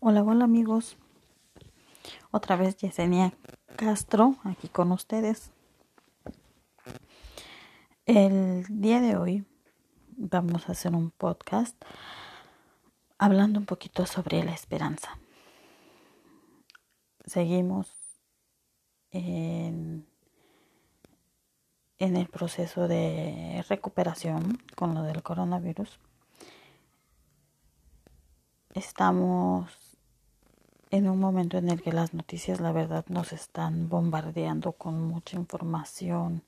Hola, hola amigos. Otra vez Yesenia Castro aquí con ustedes. El día de hoy vamos a hacer un podcast hablando un poquito sobre la esperanza. Seguimos en, en el proceso de recuperación con lo del coronavirus. Estamos en un momento en el que las noticias, la verdad, nos están bombardeando con mucha información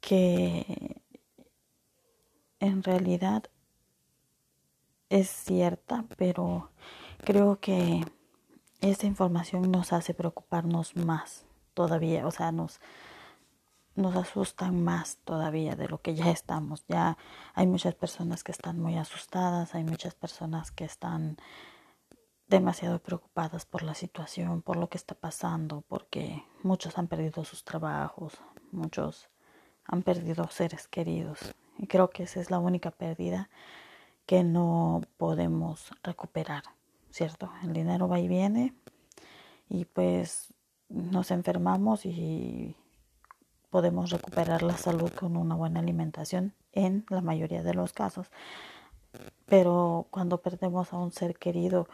que en realidad es cierta, pero creo que esta información nos hace preocuparnos más todavía, o sea, nos, nos asustan más todavía de lo que ya estamos. Ya hay muchas personas que están muy asustadas, hay muchas personas que están demasiado preocupadas por la situación, por lo que está pasando, porque muchos han perdido sus trabajos, muchos han perdido seres queridos. Y creo que esa es la única pérdida que no podemos recuperar, ¿cierto? El dinero va y viene y pues nos enfermamos y podemos recuperar la salud con una buena alimentación en la mayoría de los casos. Pero cuando perdemos a un ser querido,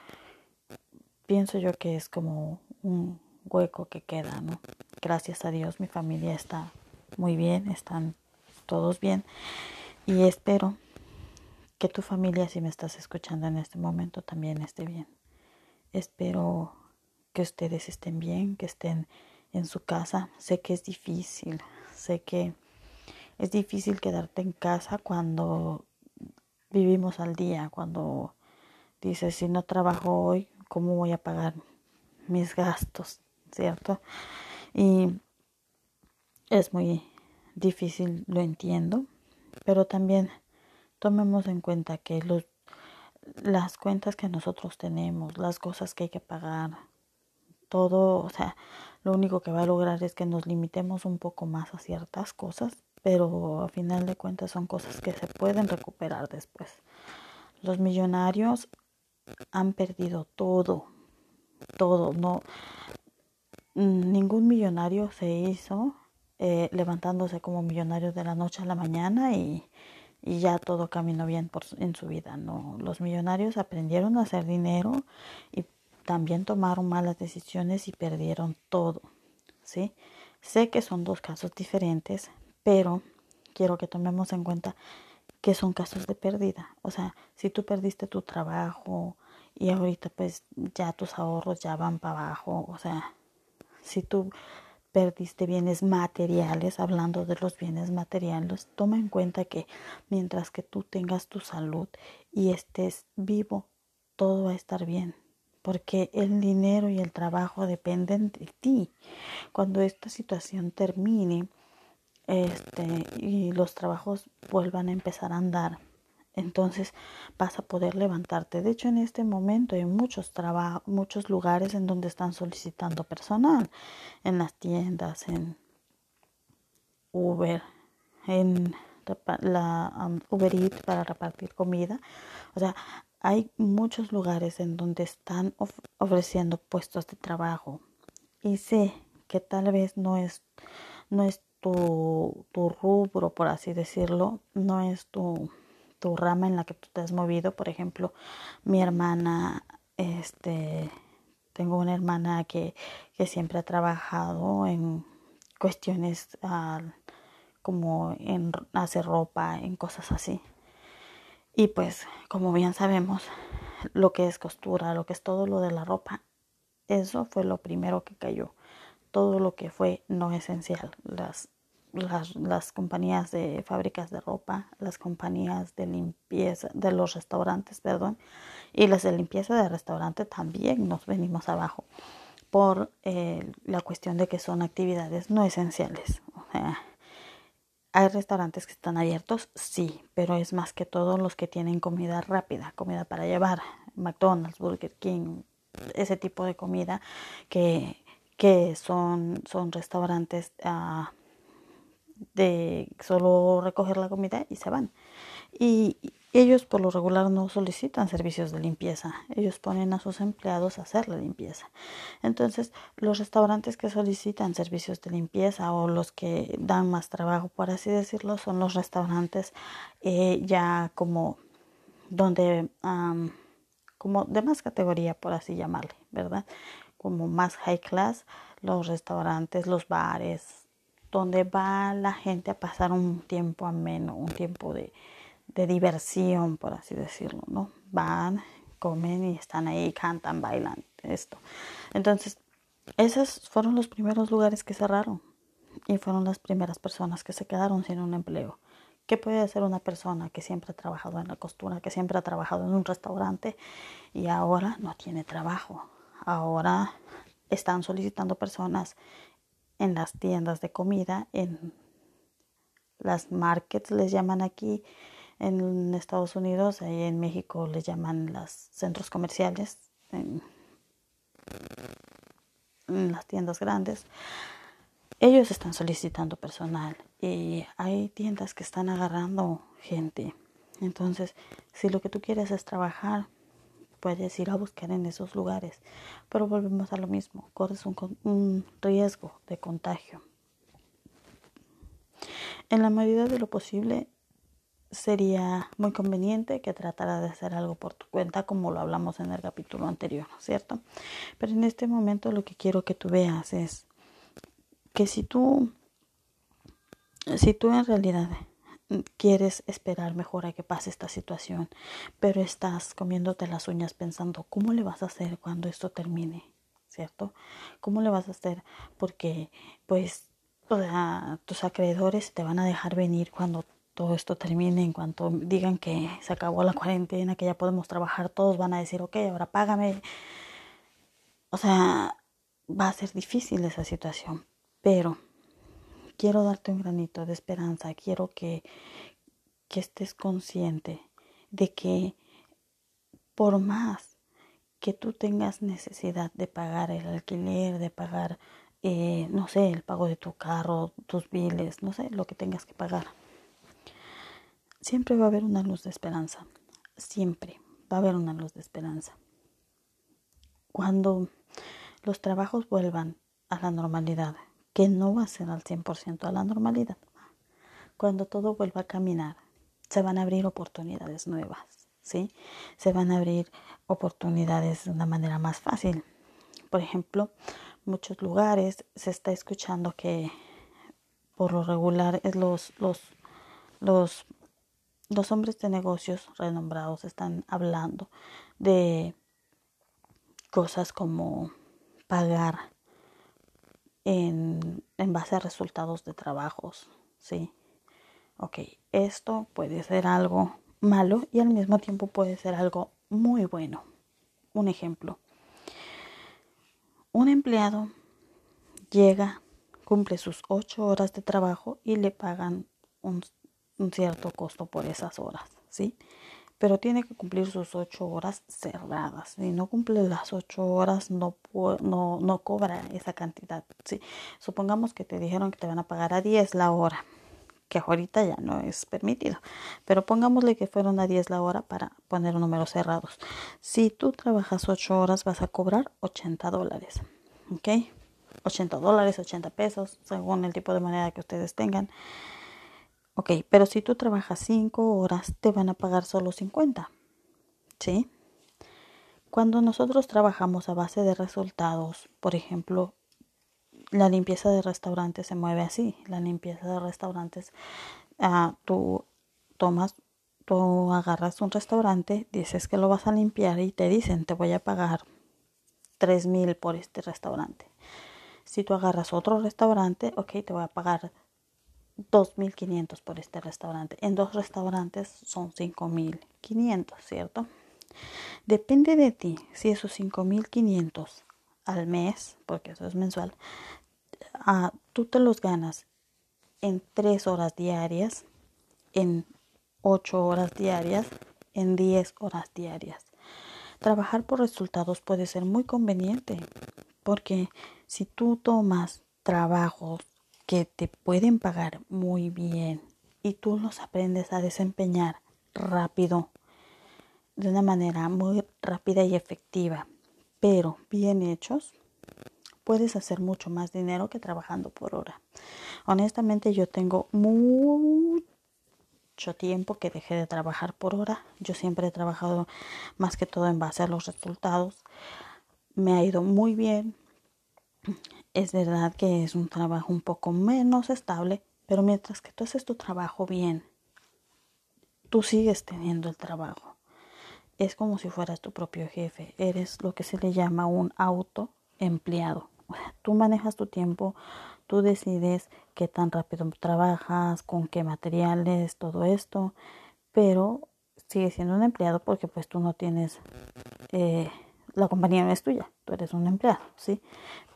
pienso yo que es como un hueco que queda, ¿no? Gracias a Dios mi familia está muy bien, están todos bien y espero que tu familia, si me estás escuchando en este momento, también esté bien. Espero que ustedes estén bien, que estén en su casa. Sé que es difícil, sé que es difícil quedarte en casa cuando vivimos al día, cuando dices, si no trabajo hoy, cómo voy a pagar mis gastos, ¿cierto? Y es muy difícil, lo entiendo, pero también tomemos en cuenta que los, las cuentas que nosotros tenemos, las cosas que hay que pagar, todo, o sea, lo único que va a lograr es que nos limitemos un poco más a ciertas cosas, pero a final de cuentas son cosas que se pueden recuperar después. Los millonarios han perdido todo, todo, no, ningún millonario se hizo eh, levantándose como millonario de la noche a la mañana y, y ya todo caminó bien por, en su vida, no, los millonarios aprendieron a hacer dinero y también tomaron malas decisiones y perdieron todo, ¿sí? Sé que son dos casos diferentes, pero quiero que tomemos en cuenta que son casos de pérdida. O sea, si tú perdiste tu trabajo y ahorita pues ya tus ahorros ya van para abajo, o sea, si tú perdiste bienes materiales, hablando de los bienes materiales, toma en cuenta que mientras que tú tengas tu salud y estés vivo, todo va a estar bien, porque el dinero y el trabajo dependen de ti. Cuando esta situación termine, este, y los trabajos vuelvan a empezar a andar, entonces vas a poder levantarte. De hecho, en este momento hay muchos muchos lugares en donde están solicitando personal, en las tiendas, en Uber, en la um, Uber Eats para repartir comida. O sea, hay muchos lugares en donde están ofreciendo puestos de trabajo y sé que tal vez no es no es tu, tu rubro, por así decirlo, no es tu, tu rama en la que tú te has movido. Por ejemplo, mi hermana, este, tengo una hermana que, que siempre ha trabajado en cuestiones uh, como en hacer ropa, en cosas así. Y pues, como bien sabemos, lo que es costura, lo que es todo lo de la ropa, eso fue lo primero que cayó todo lo que fue no esencial, las, las, las, compañías de fábricas de ropa, las compañías de limpieza, de los restaurantes, perdón, y las de limpieza de restaurante también nos venimos abajo por eh, la cuestión de que son actividades no esenciales. Hay restaurantes que están abiertos, sí, pero es más que todo los que tienen comida rápida, comida para llevar, McDonald's, Burger King, ese tipo de comida que que son, son restaurantes uh, de solo recoger la comida y se van. Y ellos por lo regular no solicitan servicios de limpieza, ellos ponen a sus empleados a hacer la limpieza. Entonces, los restaurantes que solicitan servicios de limpieza o los que dan más trabajo, por así decirlo, son los restaurantes eh, ya como donde, como de más categoría, por así llamarle, ¿verdad? Como más high class, los restaurantes, los bares, donde va la gente a pasar un tiempo ameno, un tiempo de de diversión, por así decirlo, ¿no? Van, comen y están ahí, cantan, bailan, esto. Entonces, esos fueron los primeros lugares que cerraron y fueron las primeras personas que se quedaron sin un empleo. ¿Qué puede hacer una persona que siempre ha trabajado en la costura, que siempre ha trabajado en un restaurante y ahora no tiene trabajo? Ahora están solicitando personas en las tiendas de comida, en las markets les llaman aquí, en Estados Unidos, y en México les llaman los centros comerciales, en, las tiendas grandes. Ellos están solicitando personal y hay tiendas que están agarrando gente. Entonces, si lo que tú quieres es trabajar, puedes ir a buscar en esos lugares. Pero volvemos a lo mismo, corres un, un riesgo de contagio. En la medida de lo posible, sería muy conveniente que tratara de hacer algo por tu cuenta como lo hablamos en el capítulo anterior, ¿cierto? Pero en este momento lo que quiero que tú veas es que si tú si tú en realidad quieres esperar mejor a que pase esta situación, pero estás comiéndote las uñas pensando cómo le vas a hacer cuando esto termine, ¿cierto? ¿Cómo le vas a hacer? Porque pues tus acreedores te van a dejar venir cuando todo esto termine, en cuanto digan que se acabó la cuarentena, que ya podemos trabajar, todos van a decir, ok, ahora págame. O sea, va a ser difícil esa situación, pero quiero darte un granito de esperanza, quiero que, que estés consciente de que por más que tú tengas necesidad de pagar el alquiler, de pagar, eh, no sé, el pago de tu carro, tus biles, no sé, lo que tengas que pagar siempre va a haber una luz de esperanza. Siempre va a haber una luz de esperanza. Cuando los trabajos vuelvan a la normalidad, que no va a ser al 100% a la normalidad, cuando todo vuelva a caminar, se van a abrir oportunidades nuevas, ¿sí? Se van a abrir oportunidades de una manera más fácil. Por ejemplo, muchos lugares se está escuchando que por lo regular es los, los, los los hombres de negocios renombrados están hablando de cosas como pagar en, en, base a resultados de trabajos, ¿sí? Ok, esto puede ser algo malo y al mismo tiempo puede ser algo muy bueno. Un ejemplo, un empleado llega, cumple sus ocho horas de trabajo y le pagan un un cierto costo por esas horas, ¿sí? Pero tiene que cumplir sus ocho horas cerradas. Si no cumple las ocho horas, no, no, no cobra esa cantidad, ¿sí? Supongamos que te dijeron que te van a pagar a 10 la hora, que ahorita ya no es permitido. Pero pongámosle que fueron a 10 la hora para poner números cerrados. Si tú trabajas ocho horas, vas a cobrar 80 dólares, ¿ok? 80 dólares, 80 pesos, según el tipo de moneda que ustedes tengan. Ok, pero si tú trabajas 5 horas, te van a pagar solo 50. ¿Sí? Cuando nosotros trabajamos a base de resultados, por ejemplo, la limpieza de restaurantes se mueve así. La limpieza de restaurantes, uh, tú tomas, tú agarras un restaurante, dices que lo vas a limpiar y te dicen, te voy a pagar 3 mil por este restaurante. Si tú agarras otro restaurante, ok, te voy a pagar 2.500 por este restaurante. En dos restaurantes son 5.500, ¿cierto? Depende de ti si esos 5.500 al mes, porque eso es mensual, ah, tú te los ganas en 3 horas diarias, en 8 horas diarias, en 10 horas diarias. Trabajar por resultados puede ser muy conveniente porque si tú tomas trabajos que te pueden pagar muy bien y tú los aprendes a desempeñar rápido, de una manera muy rápida y efectiva, pero bien hechos, puedes hacer mucho más dinero que trabajando por hora. Honestamente yo tengo mucho tiempo que dejé de trabajar por hora. Yo siempre he trabajado más que todo en base a los resultados. Me ha ido muy bien. Es verdad que es un trabajo un poco menos estable, pero mientras que tú haces tu trabajo bien, tú sigues teniendo el trabajo. Es como si fueras tu propio jefe. Eres lo que se le llama un autoempleado. Tú manejas tu tiempo, tú decides qué tan rápido trabajas, con qué materiales, todo esto, pero sigue siendo un empleado porque pues tú no tienes, eh, la compañía no es tuya, tú eres un empleado, ¿sí?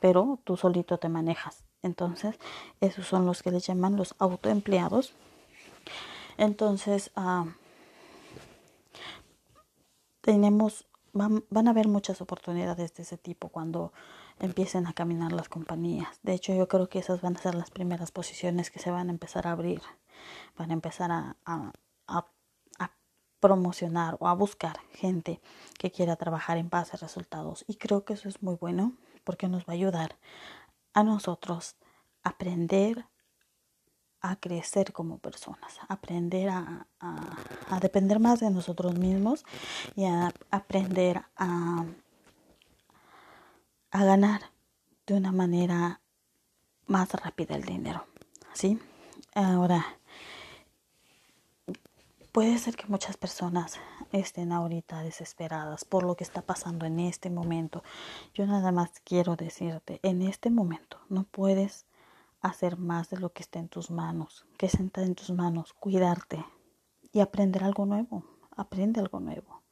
Pero tú solito te manejas. Entonces, esos son los que les llaman los autoempleados. Entonces, ah, tenemos, van, van a haber muchas oportunidades de ese tipo cuando empiecen a caminar las compañías. De hecho, yo creo que esas van a ser las primeras posiciones que se van a empezar a abrir, van a empezar a, promocionar o a buscar gente que quiera trabajar en base a resultados. Y creo que eso es muy bueno porque nos va a ayudar a nosotros aprender a crecer como personas, aprender a, a, a, depender más de nosotros mismos y a aprender a, a ganar de una manera más rápida el dinero. ¿Sí? Ahora, puede ser que muchas personas estén ahorita desesperadas por lo que está pasando en este momento. Yo nada más quiero decirte, en este momento no puedes hacer más de lo que esté en tus manos, que está en tus manos, cuidarte y aprender algo nuevo. Aprende algo nuevo.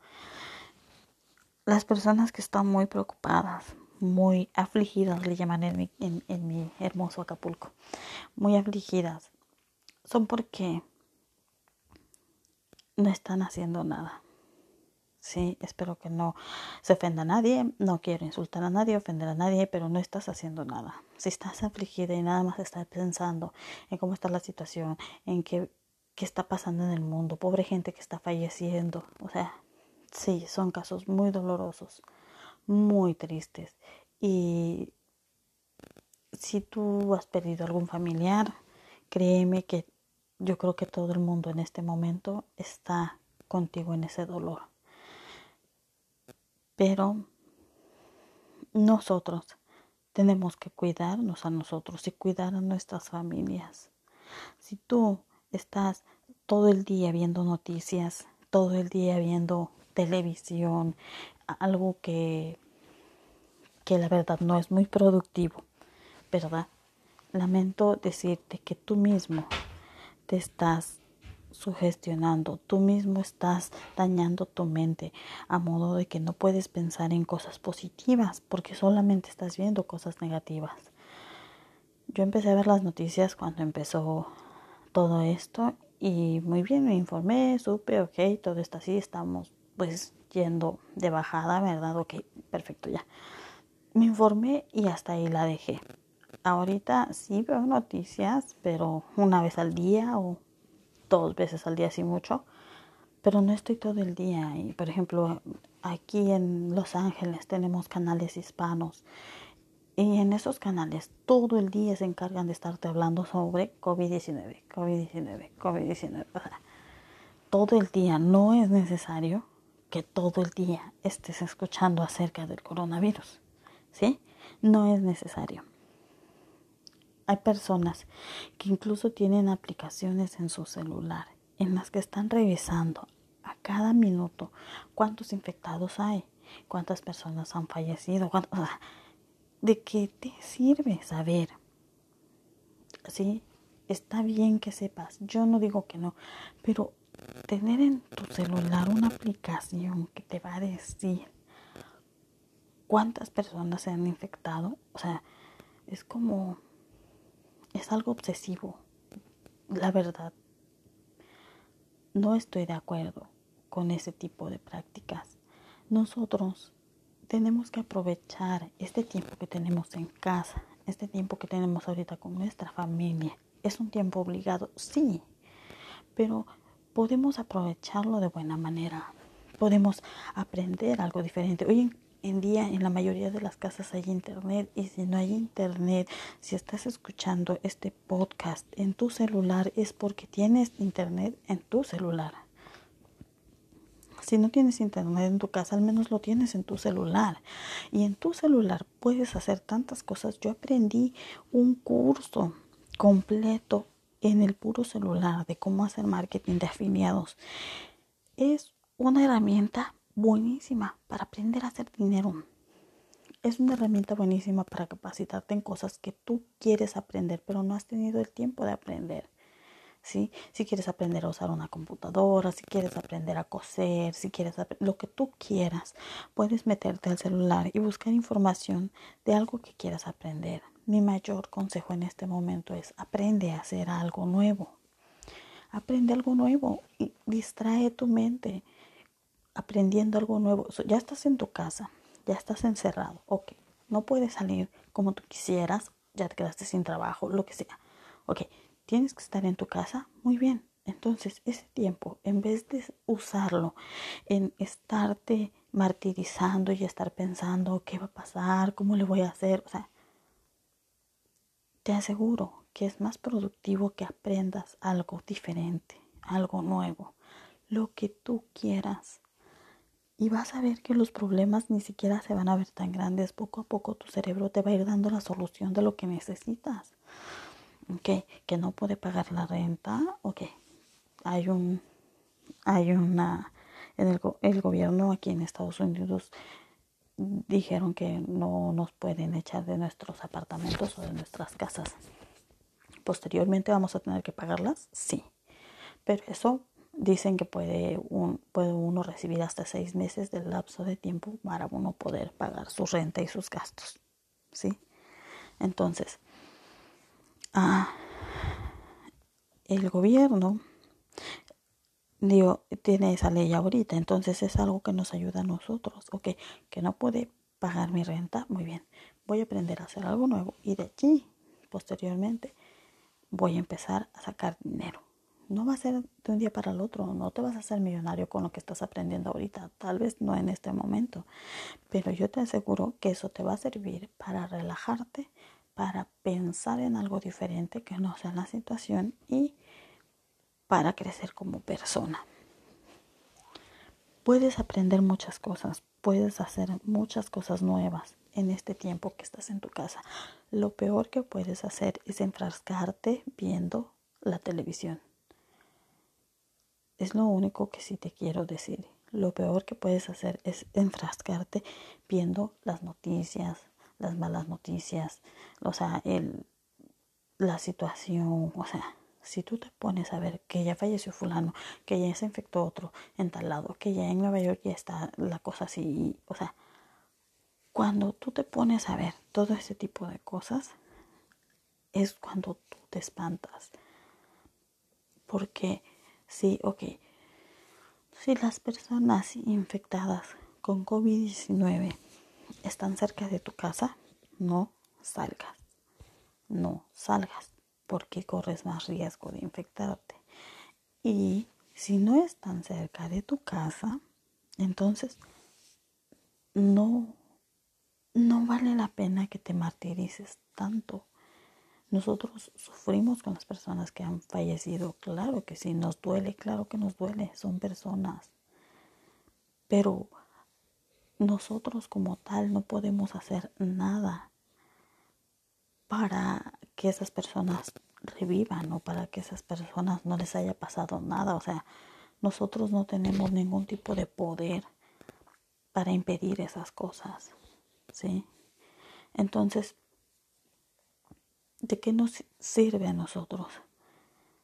Las personas que están muy preocupadas, muy afligidas, le llaman en mi hermoso Acapulco, muy afligidas, son porque no están haciendo nada. Sí, espero que no se ofenda a nadie, no quiero insultar a nadie, ofender a nadie, pero no estás haciendo nada. Si estás afligida y nada más estás pensando en cómo está la situación, en qué, qué está pasando en el mundo, pobre gente que está falleciendo, o sea, sí, son casos muy dolorosos muy tristes. Y si tú has perdido algún familiar, créeme que yo creo que todo el mundo en este momento está contigo en ese dolor. Pero nosotros tenemos que cuidarnos a nosotros y cuidar a nuestras familias. Si tú estás todo el día viendo noticias, todo el día viendo televisión, algo que, que la verdad no es muy productivo, ¿verdad? Lamento decirte que tú mismo estás sugestionando, tú mismo estás dañando tu mente a modo de que no puedes pensar en cosas positivas porque solamente estás viendo cosas negativas. Yo empecé a ver las noticias cuando empezó todo esto y muy bien me informé, supe, ok, todo está así, estamos pues yendo de bajada, ¿verdad? Ok, perfecto, ya. Me informé y hasta ahí la dejé. Ahorita sí veo noticias, pero una vez al día o dos veces al día, sí mucho. Pero no estoy todo el día. Y por ejemplo, aquí en Los Ángeles tenemos canales hispanos. Y en esos canales todo el día se encargan de estarte hablando sobre COVID-19, COVID-19, COVID-19. todo el día no es necesario que todo el día estés escuchando acerca del coronavirus. ¿Sí? No es necesario. Hay personas que incluso tienen aplicaciones en su celular en las que están revisando a cada minuto cuántos infectados hay, cuántas personas han fallecido, ¿de qué te sirve saber? Sí, está bien que sepas, yo no digo que no, pero tener en tu celular una aplicación que te va a decir cuántas personas se han infectado, o sea, es como, es algo obsesivo, la verdad. No estoy de acuerdo con ese tipo de prácticas. Nosotros tenemos que aprovechar este tiempo que tenemos en casa, este tiempo que tenemos ahorita con nuestra familia. Es un tiempo obligado, sí, pero podemos aprovecharlo de buena manera. Podemos aprender algo diferente. Hoy en día en la mayoría de las casas hay internet y si no hay internet, si estás escuchando este podcast en tu celular es porque tienes internet en tu celular. Si no tienes internet en tu casa, al menos lo tienes en tu celular. Y en tu celular puedes hacer tantas cosas. Yo aprendí un curso completo en el puro celular de cómo hacer marketing de afiliados. Es una herramienta buenísima para aprender a hacer dinero. Es una herramienta buenísima para capacitarte en cosas que tú quieres aprender, pero no has tenido el tiempo de aprender. ¿Sí? Si quieres aprender a usar una computadora, si quieres aprender a coser, si quieres lo que tú quieras, puedes meterte al celular y buscar información de algo que quieras aprender. Mi mayor consejo en este momento es aprende a hacer algo nuevo. Aprende algo nuevo y distrae tu mente aprendiendo algo nuevo. ya estás en tu casa, ya estás encerrado, ok, no puedes salir como tú quisieras, ya te quedaste sin trabajo, lo que sea. Ok, tienes que estar en tu casa, muy bien. Entonces, ese tiempo, en vez de usarlo en estarte martirizando y estar pensando qué va a pasar, cómo le voy a hacer, o sea, te aseguro que es más productivo que aprendas algo diferente, algo nuevo, lo que tú quieras y vas a ver que los problemas ni siquiera se van a ver tan grandes. Poco a poco tu cerebro te va a ir dando la solución de lo que necesitas. Ok, que no puede pagar la renta. Ok, hay un, hay una, en el, el gobierno aquí en Estados Unidos dijeron que no nos pueden echar de nuestros apartamentos o de nuestras casas. Posteriormente vamos a tener que pagarlas, sí. Pero eso Dicen que puede, un, puede uno recibir hasta seis meses del lapso de tiempo para uno poder pagar su renta y sus gastos. ¿Sí? Entonces, ah, el gobierno digo, tiene esa ley ahorita, entonces es algo que nos ayuda a nosotros. Ok, que no puede pagar mi renta, muy bien, voy a aprender a hacer algo nuevo y de allí, posteriormente, voy a empezar a sacar dinero no va a ser de un día para el otro, no te vas a hacer millonario con lo que estás aprendiendo ahorita, tal vez no en este momento, pero yo te aseguro que eso te va a servir para relajarte, para pensar en algo diferente que no sea la situación y para crecer como persona. Puedes aprender muchas cosas, puedes hacer muchas cosas nuevas en este tiempo que estás en tu casa. Lo peor que puedes hacer es enfrascarte viendo la televisión. Es lo único que sí te quiero decir. Lo peor que puedes hacer es enfrascarte viendo las noticias, las malas noticias, o sea, el, la situación, o sea, si tú te pones a ver que ya falleció fulano, que ya se infectó otro en tal lado, que ya en Nueva York ya está la cosa así, o sea, cuando tú te pones a ver todo ese tipo de cosas, es cuando tú te espantas. Porque Sí, ok. Si las personas infectadas con COVID-19 están cerca de tu casa, no salgas. No salgas porque corres más riesgo de infectarte. Y si no están cerca de tu casa, entonces no, no vale la pena que te martirices tanto nosotros sufrimos con las personas que han fallecido, claro que sí, nos duele, claro que nos duele, son personas. Pero nosotros como tal no podemos hacer nada para que esas personas revivan o para que esas personas no les haya pasado nada. O sea, nosotros no tenemos ningún tipo de poder para impedir esas cosas. ¿Sí? Entonces, ¿de qué nos sirve a nosotros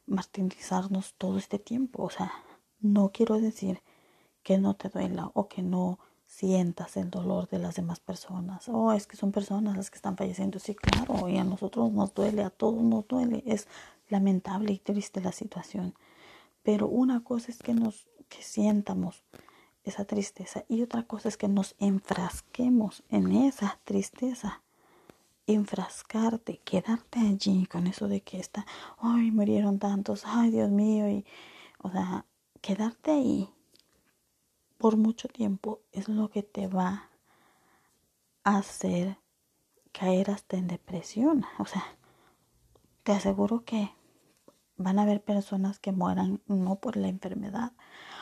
martirizarnos todo este tiempo? O sea, no quiero decir que no te duela o que no sientas el dolor de las demás personas. Oh, es que son personas las que están falleciendo. Sí, claro, y a nosotros nos duele, a todos nos duele. Es lamentable y triste la situación. Pero una cosa es que nos que sientamos esa tristeza y otra cosa es que nos enfrasquemos en esa tristeza enfrascarte, quedarte allí con eso de que está, ay, murieron tantos, ay, Dios mío, y, o sea, quedarte ahí por mucho tiempo es lo que te va a hacer caer hasta en depresión. O sea, te aseguro que van a haber personas que mueran no por la enfermedad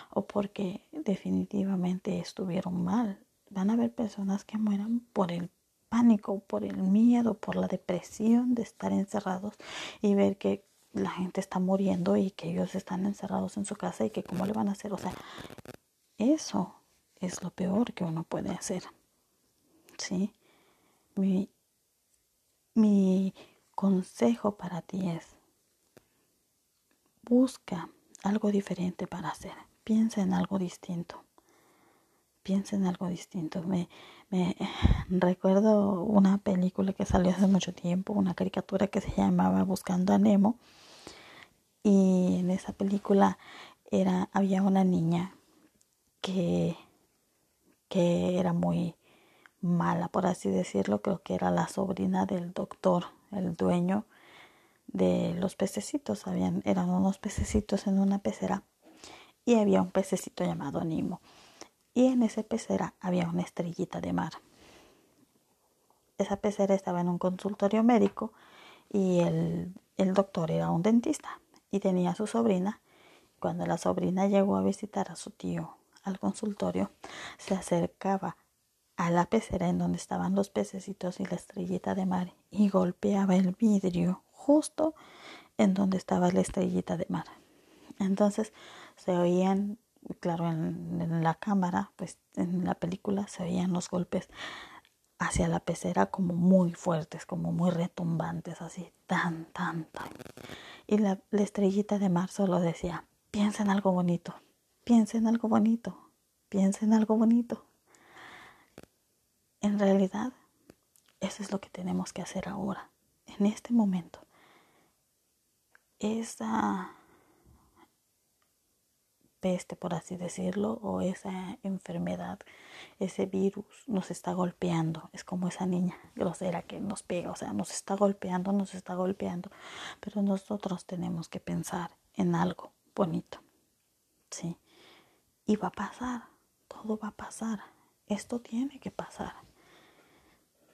o porque definitivamente estuvieron mal. Van a haber personas que mueran por el pánico, por el miedo, por la depresión de estar encerrados y ver que la gente está muriendo y que ellos están encerrados en su casa y que cómo le van a hacer. O sea, eso es lo peor que uno puede hacer. ¿Sí? Mi, mi consejo para ti es, busca algo diferente para hacer. Piensa en algo distinto. Piensa en algo distinto. Me, me recuerdo una película que salió hace mucho tiempo, una caricatura que se llamaba Buscando a Nemo. Y en esa película era, había una niña que, que era muy mala, por así decirlo. Creo que era la sobrina del doctor, el dueño de los pececitos. Habían, eran unos pececitos en una pecera y había un pececito llamado Nemo y en esa pecera había una estrellita de mar. Esa pecera estaba en un consultorio médico y el, el doctor era un dentista y tenía a su sobrina. Cuando la sobrina llegó a visitar a su tío al consultorio, se acercaba a la pecera en donde estaban los pececitos y la estrellita de mar y golpeaba el vidrio justo en donde estaba la estrellita de mar. Entonces se oían claro, en, la cámara, pues en la película se veían los golpes hacia la pecera como muy fuertes, como muy retumbantes, así, tan, tan, tan. Y la, estrellita de mar solo decía, piensa en algo bonito, piensa en algo bonito, piensa en algo bonito. En realidad, eso es lo que tenemos que hacer ahora, en este momento. Esa peste, por así decirlo, o esa enfermedad, ese virus nos está golpeando. Es como esa niña grosera que nos pega, o sea, nos está golpeando, nos está golpeando. Pero nosotros tenemos que pensar en algo bonito. ¿Sí? Y va a pasar, todo va a pasar. Esto tiene que pasar.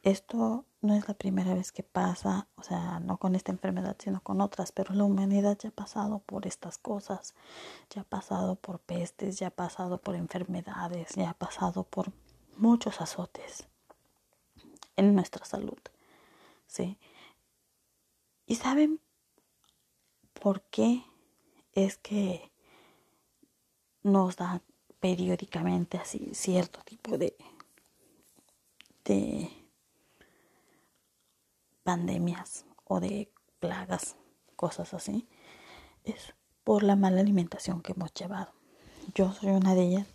Esto no es la primera vez que pasa, o sea, no con esta enfermedad, sino con otras, pero la humanidad ya ha pasado por estas cosas, ya ha pasado por pestes, ya ha pasado por enfermedades, ya ha pasado por muchos azotes en nuestra salud. ¿Sí? ¿Y saben por qué es que nos da periódicamente así cierto tipo de de pandemias o de plagas, cosas así, es por la mala alimentación que hemos llevado. Yo soy una de ellas,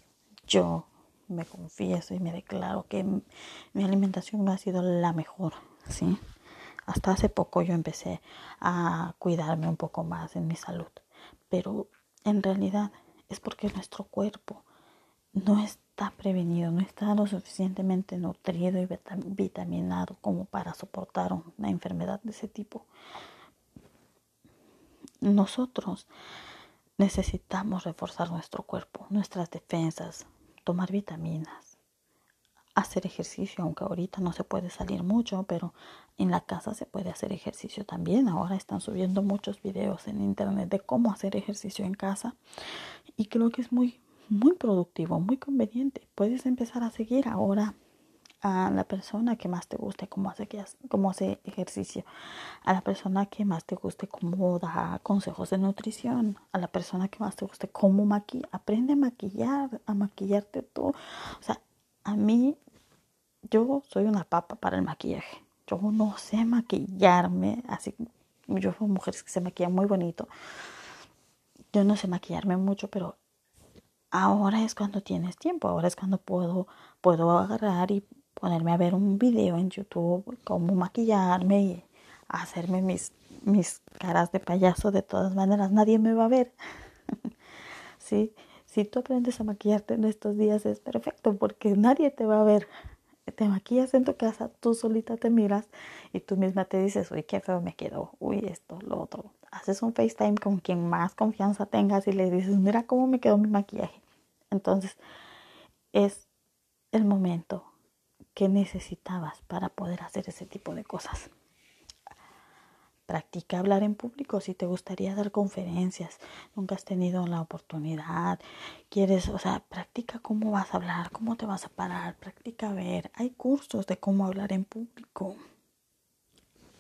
yo me confieso y me declaro que mi alimentación no ha sido la mejor, ¿sí? Hasta hace poco yo empecé a cuidarme un poco más en mi salud, pero en realidad es porque nuestro cuerpo no está prevenido, no está lo suficientemente nutrido y vitaminado como para soportar una enfermedad de ese tipo. Nosotros necesitamos reforzar nuestro cuerpo, nuestras defensas, tomar vitaminas, hacer ejercicio, aunque ahorita no se puede salir mucho, pero en la casa se puede hacer ejercicio también. Ahora están subiendo muchos videos en internet de cómo hacer ejercicio en casa y creo que es muy muy productivo, muy conveniente. Puedes empezar a seguir ahora a la persona que más te guste, cómo hace, cómo hace ejercicio, a la persona que más te guste, cómo da consejos de nutrición, a la persona que más te guste, cómo maquillar, aprende a maquillar, a maquillarte tú. O sea, a mí, yo soy una papa para el maquillaje. Yo no sé maquillarme, así, yo soy mujeres que se maquillan muy bonito. Yo no sé maquillarme mucho, pero ahora es cuando tienes tiempo, ahora es cuando puedo, puedo agarrar y ponerme a ver un video en YouTube, cómo maquillarme y hacerme mis, mis caras de payaso. De todas maneras, nadie me va a ver. ¿Sí? Si tú aprendes a maquillarte en estos días es perfecto porque nadie te va a ver. Te maquillas en tu casa, tú solita te miras y tú misma te dices, uy, qué feo me quedó, uy, esto, lo otro. Haces un FaceTime con quien más confianza tengas y le dices, mira cómo me quedó mi maquillaje. Entonces, es el momento que necesitabas para poder hacer ese tipo de cosas. Practica hablar en público si te gustaría dar conferencias, nunca has tenido la oportunidad, quieres, o sea, practica cómo vas a hablar, cómo te vas a parar, practica ver. Hay cursos de cómo hablar en público.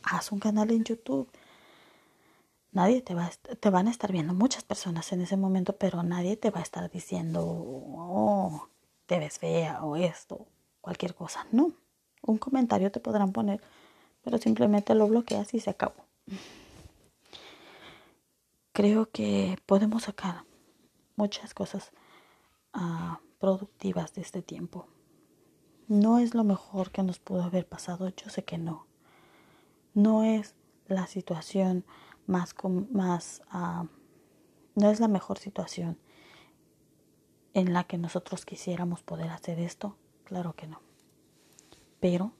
Haz un canal en YouTube. Nadie te va a, te van a estar viendo muchas personas en ese momento, pero nadie te va a estar diciendo, "Oh, te ves fea" o esto, cualquier cosa. No. Un comentario te podrán poner, pero simplemente lo bloqueas y se acabó creo que podemos sacar muchas cosas uh, productivas de este tiempo. No es lo mejor que nos pudo haber pasado, yo sé que no. No es la situación más, más uh, no es la mejor situación en la que nosotros quisiéramos poder hacer esto, claro que no. Pero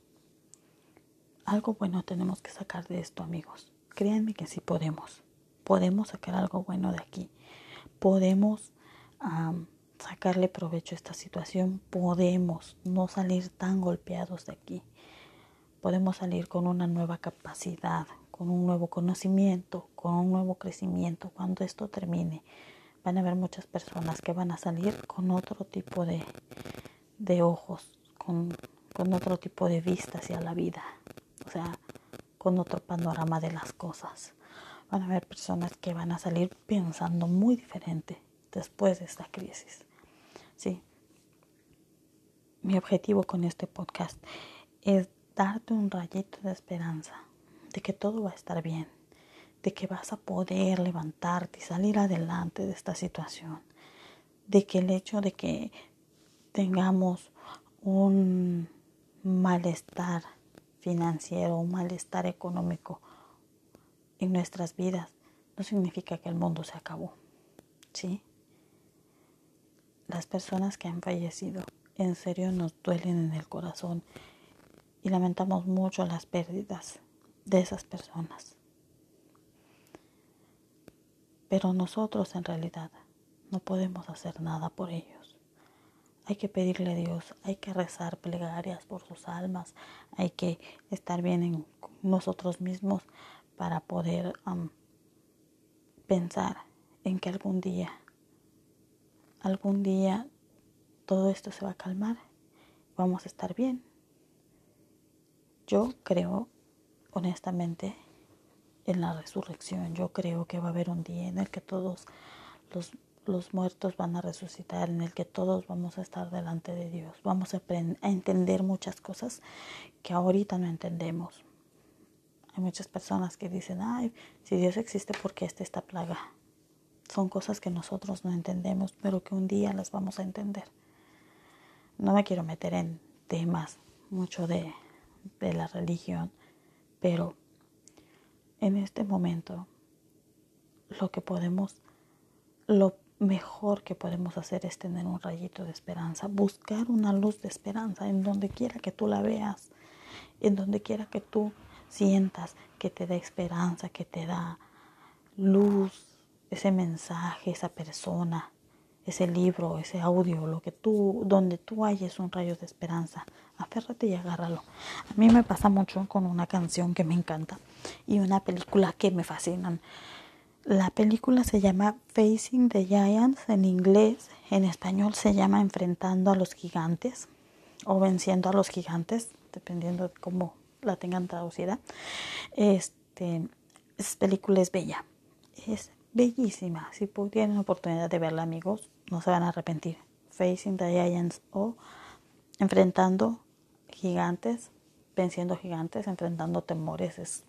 algo bueno tenemos que sacar de esto, amigos. Créanme que sí podemos. Podemos sacar algo bueno de aquí. Podemos sacarle provecho a esta situación. Podemos no salir tan golpeados de aquí. Podemos salir con una nueva capacidad, con un nuevo conocimiento, con un nuevo crecimiento. Cuando esto termine, van a haber muchas personas que van a salir con otro tipo de, de ojos, con, con otro tipo de vista hacia la vida. O sea, con otro panorama de las cosas. Van a haber personas que van a salir pensando muy diferente después de esta crisis. Sí. Mi objetivo con este podcast es darte un rayito de esperanza de que todo va a estar bien, de que vas a poder levantarte y salir adelante de esta situación, de que el hecho de que tengamos un malestar financiero, un malestar económico en nuestras vidas, no significa que el mundo se acabó. ¿Sí? Las personas que han fallecido en serio nos duelen en el corazón y lamentamos mucho las pérdidas de esas personas. Pero nosotros en realidad no podemos hacer nada por ellos. Hay que pedirle a Dios, hay que rezar plegarias por sus almas, hay que estar bien en nosotros mismos para poder pensar en que algún día, algún día todo esto se va a calmar, vamos a estar bien. Yo creo, honestamente, en la resurrección. Yo creo que va a haber un día en el que todos los los muertos van a resucitar, en el que todos vamos a estar delante de Dios. Vamos a, a, entender muchas cosas que ahorita no entendemos. Hay muchas personas que dicen, ay, si Dios existe, ¿por qué está esta plaga? Son cosas que nosotros no entendemos, pero que un día las vamos a entender. No me quiero meter en temas mucho de, de la religión, pero en este momento lo que podemos, lo mejor que podemos hacer es tener un rayito de esperanza, buscar una luz de esperanza en donde quiera que tú la veas, en donde quiera que tú sientas que te da esperanza, que te da luz, ese mensaje, esa persona, ese libro, ese audio, lo que tú, donde tú hayes un rayo de esperanza, aférrate y agárralo. A mí me pasa mucho con una canción que me encanta y una película que me fascinan. La película se llama Facing the Giants en inglés, en español se llama Enfrentando a los Gigantes o Venciendo a los Gigantes, dependiendo de cómo la tengan traducida. Este, esa película es bella, es bellísima. Si tienen oportunidad de verla, amigos, no se van a arrepentir. Facing the Giants o Enfrentando Gigantes, Venciendo Gigantes, Enfrentando Temores, es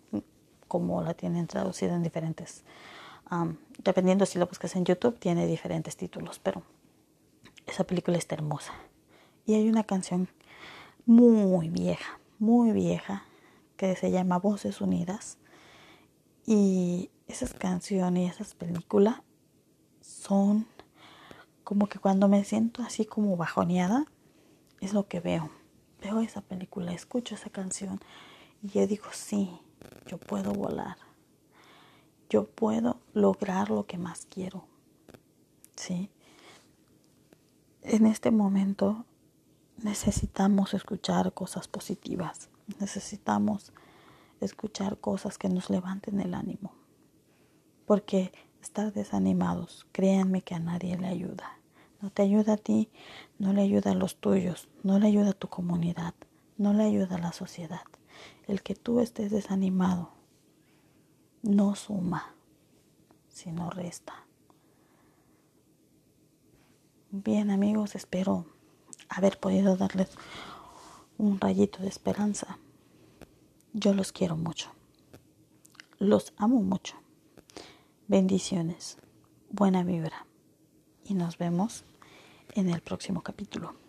como la tienen traducida en diferentes dependiendo si lo buscas en YouTube, tiene diferentes títulos, pero esa película está hermosa. Y hay una canción muy vieja, muy vieja, que se llama Voces Unidas. Y esas canciones y esas películas son como que cuando me siento así como bajoneada, es lo que veo. Veo esa película, escucho esa canción y yo digo, sí, yo puedo volar yo puedo lograr lo que más quiero. ¿Sí? En este momento necesitamos escuchar cosas positivas, necesitamos escuchar cosas que nos levanten el ánimo, porque estar desanimados, créanme que a nadie le ayuda. No te ayuda a ti, no le ayuda a los tuyos, no le ayuda a tu comunidad, no le ayuda a la sociedad. El que tú estés desanimado no suma, sino resta. Bien amigos, espero haber podido darles un rayito de esperanza. Yo los quiero mucho. Los amo mucho. Bendiciones. Buena vibra. Y nos vemos en el próximo capítulo.